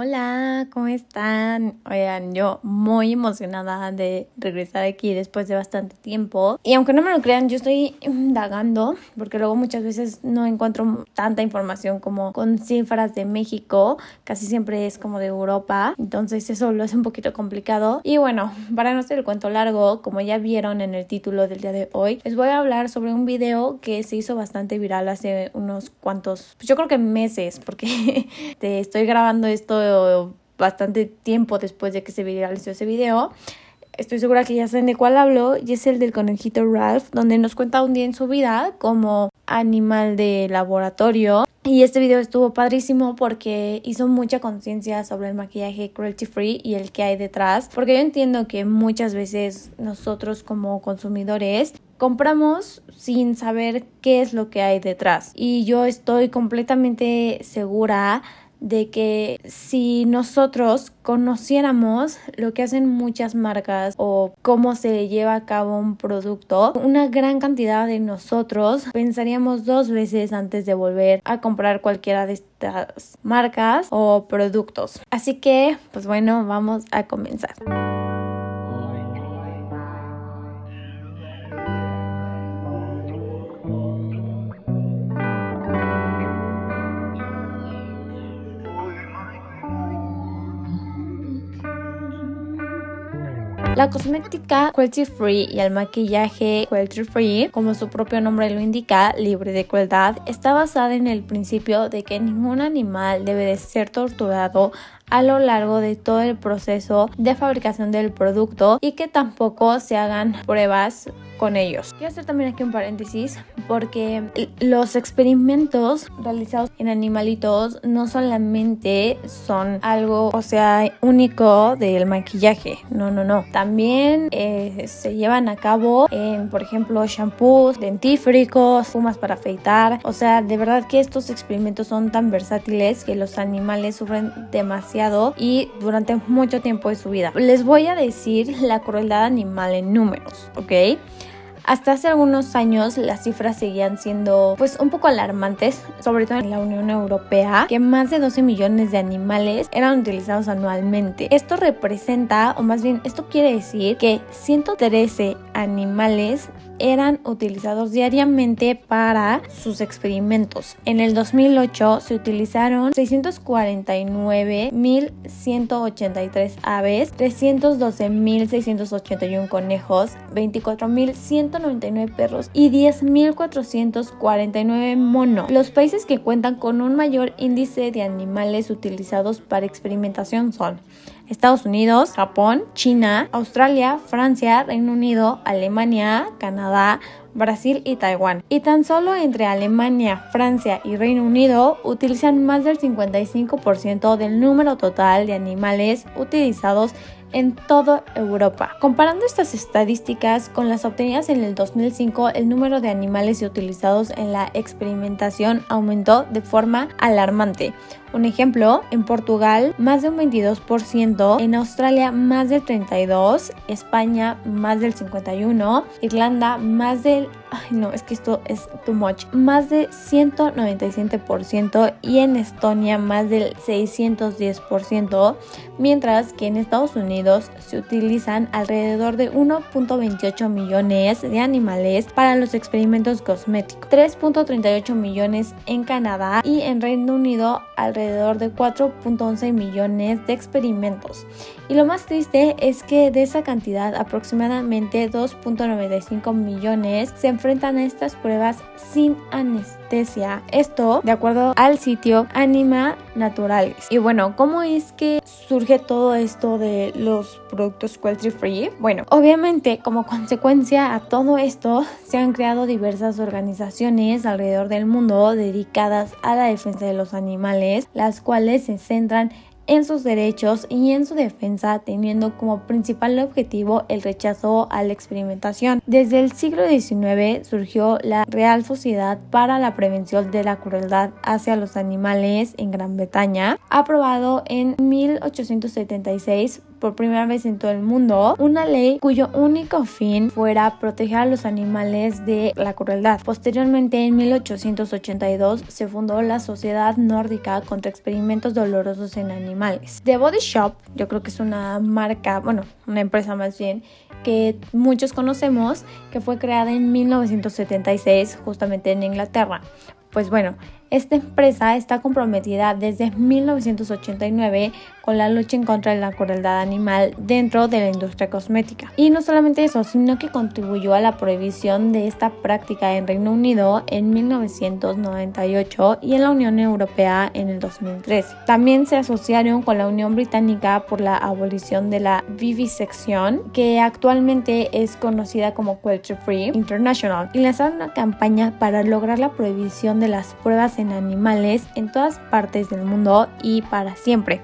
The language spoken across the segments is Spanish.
Hola, ¿cómo están? Oigan, yo muy emocionada de regresar aquí después de bastante tiempo. Y aunque no me lo crean, yo estoy indagando porque luego muchas veces no encuentro tanta información como con cifras de México. Casi siempre es como de Europa. Entonces eso lo hace un poquito complicado. Y bueno, para no ser el cuento largo, como ya vieron en el título del día de hoy, les voy a hablar sobre un video que se hizo bastante viral hace unos cuantos, pues yo creo que meses, porque te estoy grabando esto bastante tiempo después de que se viralizó ese video. Estoy segura que ya saben de cuál hablo y es el del conejito Ralph, donde nos cuenta un día en su vida como animal de laboratorio. Y este video estuvo padrísimo porque hizo mucha conciencia sobre el maquillaje cruelty free y el que hay detrás. Porque yo entiendo que muchas veces nosotros como consumidores compramos sin saber qué es lo que hay detrás. Y yo estoy completamente segura de que si nosotros conociéramos lo que hacen muchas marcas o cómo se lleva a cabo un producto, una gran cantidad de nosotros pensaríamos dos veces antes de volver a comprar cualquiera de estas marcas o productos. Así que, pues bueno, vamos a comenzar. La cosmética cruelty free y el maquillaje cruelty free, como su propio nombre lo indica, libre de crueldad, está basada en el principio de que ningún animal debe de ser torturado a lo largo de todo el proceso de fabricación del producto y que tampoco se hagan pruebas con ellos. Quiero hacer también aquí un paréntesis porque los experimentos realizados en animalitos no solamente son algo, o sea, único del maquillaje, no, no, no. También eh, se llevan a cabo en, por ejemplo, shampoos, dentífricos, fumas para afeitar. O sea, de verdad que estos experimentos son tan versátiles que los animales sufren demasiado y durante mucho tiempo de su vida. Les voy a decir la crueldad animal en números, ¿ok? Hasta hace algunos años las cifras seguían siendo pues un poco alarmantes, sobre todo en la Unión Europea, que más de 12 millones de animales eran utilizados anualmente. Esto representa, o más bien esto quiere decir que 113 animales eran utilizados diariamente para sus experimentos. En el 2008 se utilizaron 649.183 aves, 312.681 conejos, 24.199 perros y 10.449 monos. Los países que cuentan con un mayor índice de animales utilizados para experimentación son Estados Unidos, Japón, China, Australia, Francia, Reino Unido, Alemania, Canadá, Brasil y Taiwán. Y tan solo entre Alemania, Francia y Reino Unido utilizan más del 55% del número total de animales utilizados en toda Europa. Comparando estas estadísticas con las obtenidas en el 2005, el número de animales utilizados en la experimentación aumentó de forma alarmante. Un ejemplo, en Portugal más de un 22%, en Australia más del 32%, España más del 51%, Irlanda más del... Ay no, es que esto es too much. Más de 197% y en Estonia más del 610%, mientras que en Estados Unidos se utilizan alrededor de 1.28 millones de animales para los experimentos cosméticos, 3.38 millones en Canadá y en Reino Unido alrededor de 4.11 millones de experimentos. Y lo más triste es que de esa cantidad, aproximadamente 2.95 millones se enfrentan a estas pruebas sin anestesia. Esto de acuerdo al sitio Anima Naturales. Y bueno, ¿cómo es que surge todo esto de los productos cruelty free? Bueno, obviamente como consecuencia a todo esto se han creado diversas organizaciones alrededor del mundo dedicadas a la defensa de los animales las cuales se centran en sus derechos y en su defensa, teniendo como principal objetivo el rechazo a la experimentación. Desde el siglo XIX surgió la Real Sociedad para la Prevención de la Crueldad hacia los Animales en Gran Bretaña, aprobado en 1876 por primera vez en todo el mundo una ley cuyo único fin fuera proteger a los animales de la crueldad. Posteriormente, en 1882, se fundó la Sociedad Nórdica contra Experimentos Dolorosos en Animales. The Body Shop, yo creo que es una marca, bueno, una empresa más bien, que muchos conocemos, que fue creada en 1976 justamente en Inglaterra. Pues bueno, esta empresa está comprometida desde 1989 con la lucha en contra de la crueldad animal dentro de la industria cosmética. Y no solamente eso, sino que contribuyó a la prohibición de esta práctica en Reino Unido en 1998 y en la Unión Europea en el 2003. También se asociaron con la Unión Británica por la abolición de la vivisección, que actualmente es conocida como Culture Free International, y lanzaron una campaña para lograr la prohibición de las pruebas en animales en todas partes del mundo y para siempre.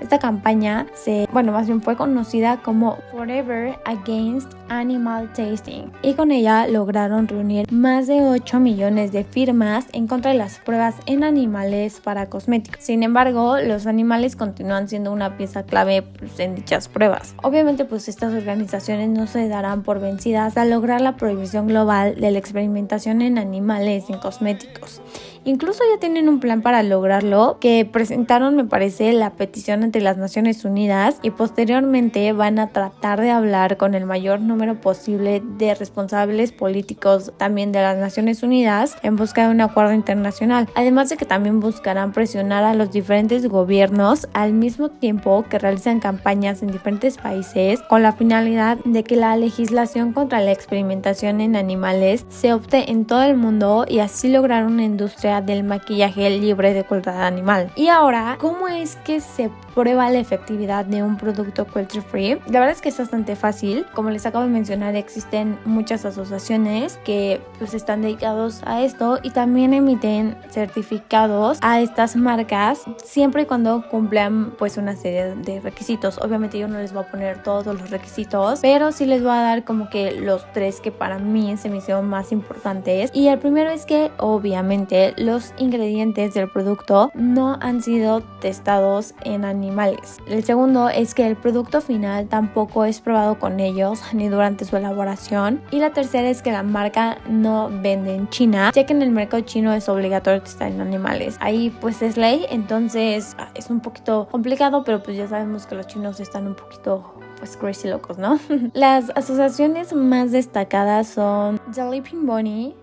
Esta campaña se, bueno, más bien fue conocida como Forever Against Animal Tasting y con ella lograron reunir más de 8 millones de firmas en contra de las pruebas en animales para cosméticos. Sin embargo, los animales continúan siendo una pieza clave pues, en dichas pruebas. Obviamente, pues estas organizaciones no se darán por vencidas al lograr la prohibición global de la experimentación en animales en cosméticos. Incluso ya tienen un plan para lograrlo que presentaron, me parece, la petición ante las Naciones Unidas y posteriormente van a tratar de hablar con el mayor número posible de responsables políticos también de las Naciones Unidas en busca de un acuerdo internacional. Además de que también buscarán presionar a los diferentes gobiernos al mismo tiempo que realizan campañas en diferentes países con la finalidad de que la legislación contra la experimentación en animales se opte en todo el mundo y así lograr una industria del maquillaje libre de crueldad animal. Y ahora, ¿cómo es que se prueba la efectividad de un producto cruelty free? La verdad es que es bastante fácil. Como les acabo de mencionar, existen muchas asociaciones que pues están dedicados a esto y también emiten certificados a estas marcas siempre y cuando cumplan pues una serie de requisitos. Obviamente yo no les voy a poner todos los requisitos, pero sí les voy a dar como que los tres que para mí se me hicieron más importantes. Y el primero es que obviamente los ingredientes del producto no han sido testados en animales. El segundo es que el producto final tampoco es probado con ellos ni durante su elaboración. Y la tercera es que la marca no vende en China, ya que en el mercado chino es obligatorio testar en animales. Ahí pues es ley, entonces ah, es un poquito complicado, pero pues ya sabemos que los chinos están un poquito pues crazy locos, ¿no? Las asociaciones más destacadas son The Leaping Bunny,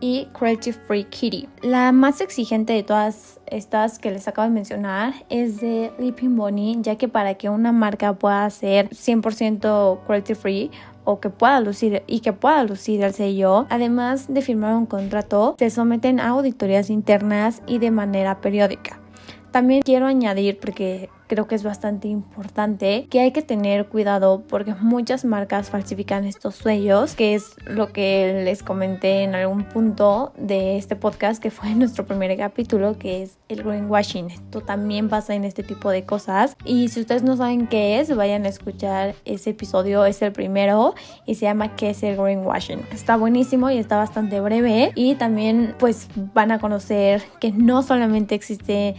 Y Cruelty Free Kitty. La más exigente de todas estas que les acabo de mencionar es de Leaping Bunny, ya que para que una marca pueda ser 100% cruelty free o que pueda lucir y que pueda lucir el sello, además de firmar un contrato, se someten a auditorías internas y de manera periódica. También quiero añadir, porque creo que es bastante importante que hay que tener cuidado porque muchas marcas falsifican estos sellos, que es lo que les comenté en algún punto de este podcast que fue nuestro primer capítulo, que es el greenwashing. Esto también pasa en este tipo de cosas y si ustedes no saben qué es, vayan a escuchar ese episodio, es el primero y se llama ¿Qué es el greenwashing? Está buenísimo y está bastante breve y también pues van a conocer que no solamente existe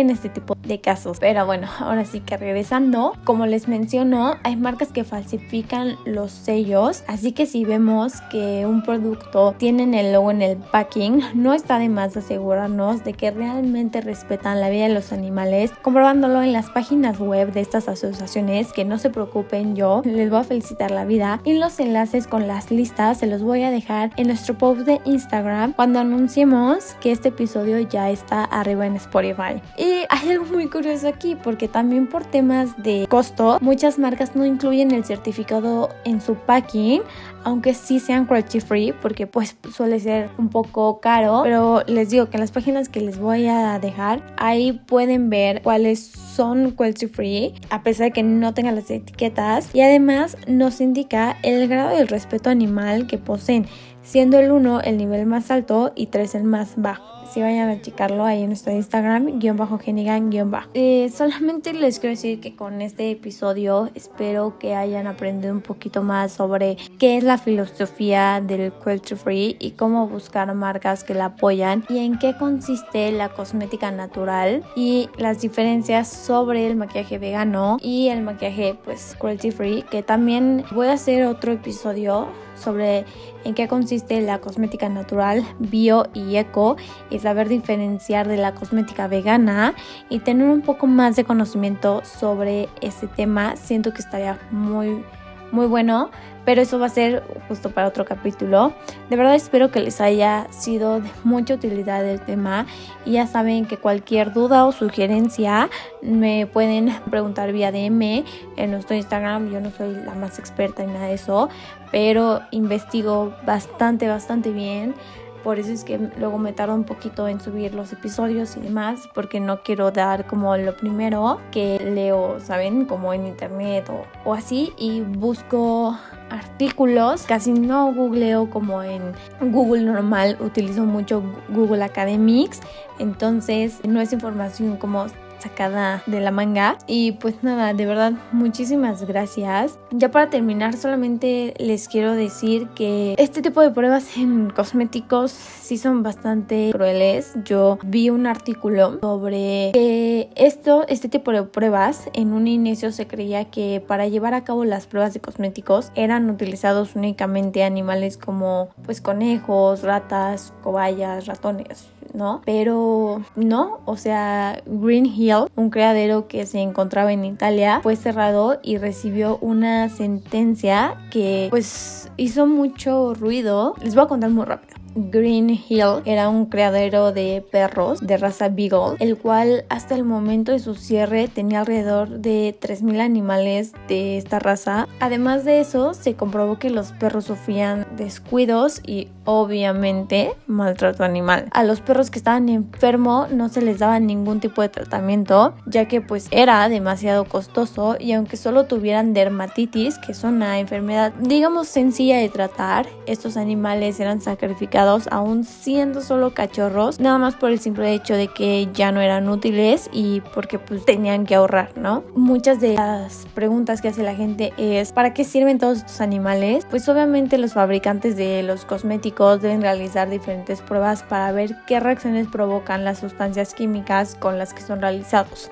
en este tipo de casos. Pero bueno, ahora sí que regresando, como les menciono, hay marcas que falsifican los sellos, así que si vemos que un producto tiene el logo en el packing, no está de más asegurarnos de que realmente respetan la vida de los animales, comprobándolo en las páginas web de estas asociaciones, que no se preocupen yo, les voy a felicitar la vida y los enlaces con las listas se los voy a dejar en nuestro post de Instagram cuando anunciemos que este episodio ya está arriba en Spotify. Hay algo muy curioso aquí porque también por temas de costo, muchas marcas no incluyen el certificado en su packing, aunque sí sean cruelty free porque pues suele ser un poco caro, pero les digo que en las páginas que les voy a dejar, ahí pueden ver cuáles son cruelty free, a pesar de que no tengan las etiquetas y además nos indica el grado del respeto animal que poseen siendo el 1 el nivel más alto y 3 el más bajo. Si vayan a checarlo ahí en nuestro Instagram, guion bajo Genigan, guion bajo. Eh, solamente les quiero decir que con este episodio espero que hayan aprendido un poquito más sobre qué es la filosofía del cruelty free y cómo buscar marcas que la apoyan y en qué consiste la cosmética natural y las diferencias sobre el maquillaje vegano y el maquillaje pues cruelty free que también voy a hacer otro episodio sobre en qué consiste la cosmética natural, bio y eco y saber diferenciar de la cosmética vegana y tener un poco más de conocimiento sobre ese tema. Siento que estaría muy muy bueno, pero eso va a ser justo para otro capítulo. De verdad espero que les haya sido de mucha utilidad el tema y ya saben que cualquier duda o sugerencia me pueden preguntar vía DM en nuestro Instagram. Yo no soy la más experta en nada de eso, pero investigo bastante, bastante bien. Por eso es que luego me tardo un poquito en subir los episodios y demás, porque no quiero dar como lo primero que leo, ¿saben? Como en internet o, o así. Y busco artículos. Casi no googleo como en Google normal, utilizo mucho Google Academics. Entonces no es información como sacada de la manga. Y pues nada, de verdad, muchísimas gracias. Ya para terminar, solamente les quiero decir que este tipo de pruebas en cosméticos sí son bastante crueles. Yo vi un artículo sobre que esto, este tipo de pruebas, en un inicio se creía que para llevar a cabo las pruebas de cosméticos eran utilizados únicamente animales como pues conejos, ratas, cobayas, ratones ¿no? Pero no, o sea, Green Hill, un criadero que se encontraba en Italia, fue cerrado y recibió una sentencia que pues hizo mucho ruido. Les voy a contar muy rápido. Green Hill era un criadero de perros de raza Beagle, el cual hasta el momento de su cierre tenía alrededor de 3.000 animales de esta raza. Además de eso, se comprobó que los perros sufrían descuidos y obviamente maltrato animal. A los perros que estaban enfermos no se les daba ningún tipo de tratamiento, ya que pues era demasiado costoso y aunque solo tuvieran dermatitis, que es una enfermedad digamos sencilla de tratar, estos animales eran sacrificados aún siendo solo cachorros, nada más por el simple hecho de que ya no eran útiles y porque pues tenían que ahorrar, ¿no? Muchas de las preguntas que hace la gente es ¿para qué sirven todos estos animales? Pues obviamente los fabricantes de los cosméticos deben realizar diferentes pruebas para ver qué reacciones provocan las sustancias químicas con las que son realizados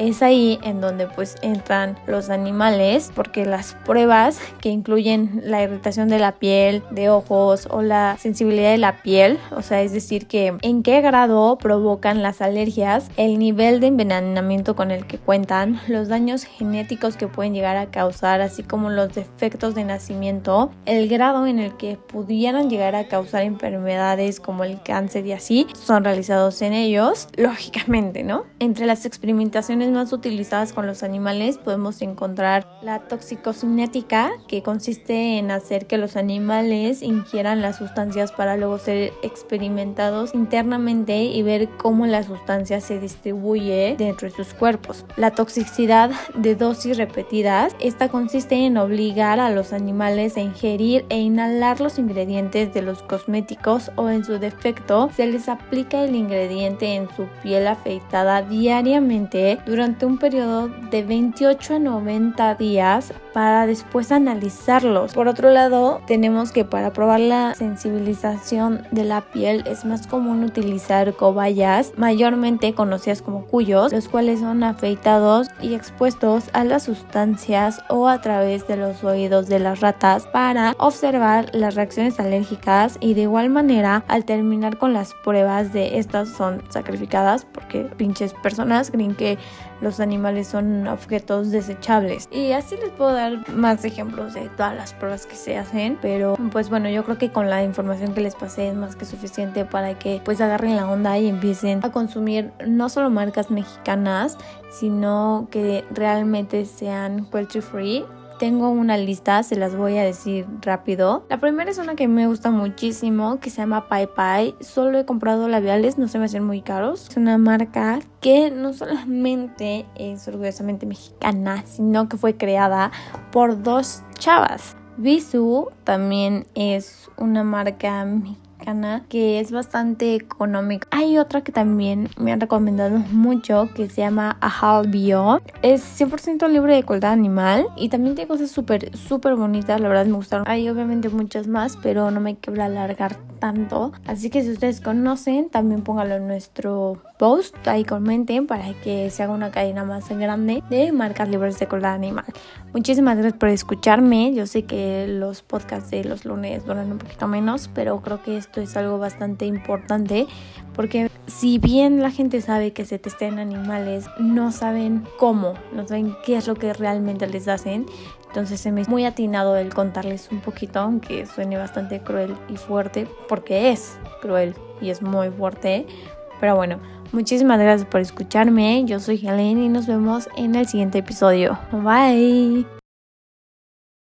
es ahí en donde pues entran los animales porque las pruebas que incluyen la irritación de la piel, de ojos o la sensibilidad de la piel, o sea, es decir que en qué grado provocan las alergias, el nivel de envenenamiento con el que cuentan, los daños genéticos que pueden llegar a causar, así como los defectos de nacimiento, el grado en el que pudieran llegar a causar enfermedades como el cáncer y así, son realizados en ellos, lógicamente, ¿no? Entre las experimentaciones más utilizadas con los animales podemos encontrar la toxicocinética, que consiste en hacer que los animales ingieran las sustancias para luego ser experimentados internamente y ver cómo la sustancia se distribuye dentro de sus cuerpos. La toxicidad de dosis repetidas, esta consiste en obligar a los animales a ingerir e inhalar los ingredientes de los cosméticos o en su defecto se les aplica el ingrediente en su piel afeitada diariamente durante un periodo de 28 a 90 días para después analizarlos. Por otro lado, tenemos que para probar la sensibilización de la piel es más común utilizar cobayas, mayormente conocidas como cuyos, los cuales son afeitados y expuestos a las sustancias o a través de los oídos de las ratas para observar las reacciones alérgicas y de igual manera al terminar con las pruebas de estas son sacrificadas porque pinches personas creen que los animales son objetos desechables. Y así les puedo dar más ejemplos de todas las pruebas que se hacen, pero pues bueno, yo creo que con la información que les pasé es más que suficiente para que pues agarren la onda y empiecen a consumir no solo marcas mexicanas, sino que realmente sean cruelty free tengo una lista, se las voy a decir rápido. La primera es una que me gusta muchísimo, que se llama Pai Pai. Solo he comprado labiales, no se me hacen muy caros. Es una marca que no solamente es orgullosamente mexicana, sino que fue creada por dos chavas. Visu también es una marca mexicana mexicana que es bastante económica. Hay otra que también me han recomendado mucho que se llama Ahal Bio. Es 100% libre de crueldad animal y también tiene cosas súper, súper bonitas. La verdad me gustaron. Hay obviamente muchas más, pero no me quiero alargar tanto. Así que si ustedes conocen, también pónganlo en nuestro post. Ahí comenten para que se haga una cadena más grande de marcas libres de crueldad animal. Muchísimas gracias por escucharme. Yo sé que los podcasts de los lunes duran un poquito menos, pero creo que esto es algo bastante importante porque si bien la gente sabe que se testean animales, no saben cómo, no saben qué es lo que realmente les hacen. Entonces se me es muy atinado el contarles un poquito, aunque suene bastante cruel y fuerte, porque es cruel y es muy fuerte. Pero bueno, muchísimas gracias por escucharme. Yo soy Helen y nos vemos en el siguiente episodio. Bye.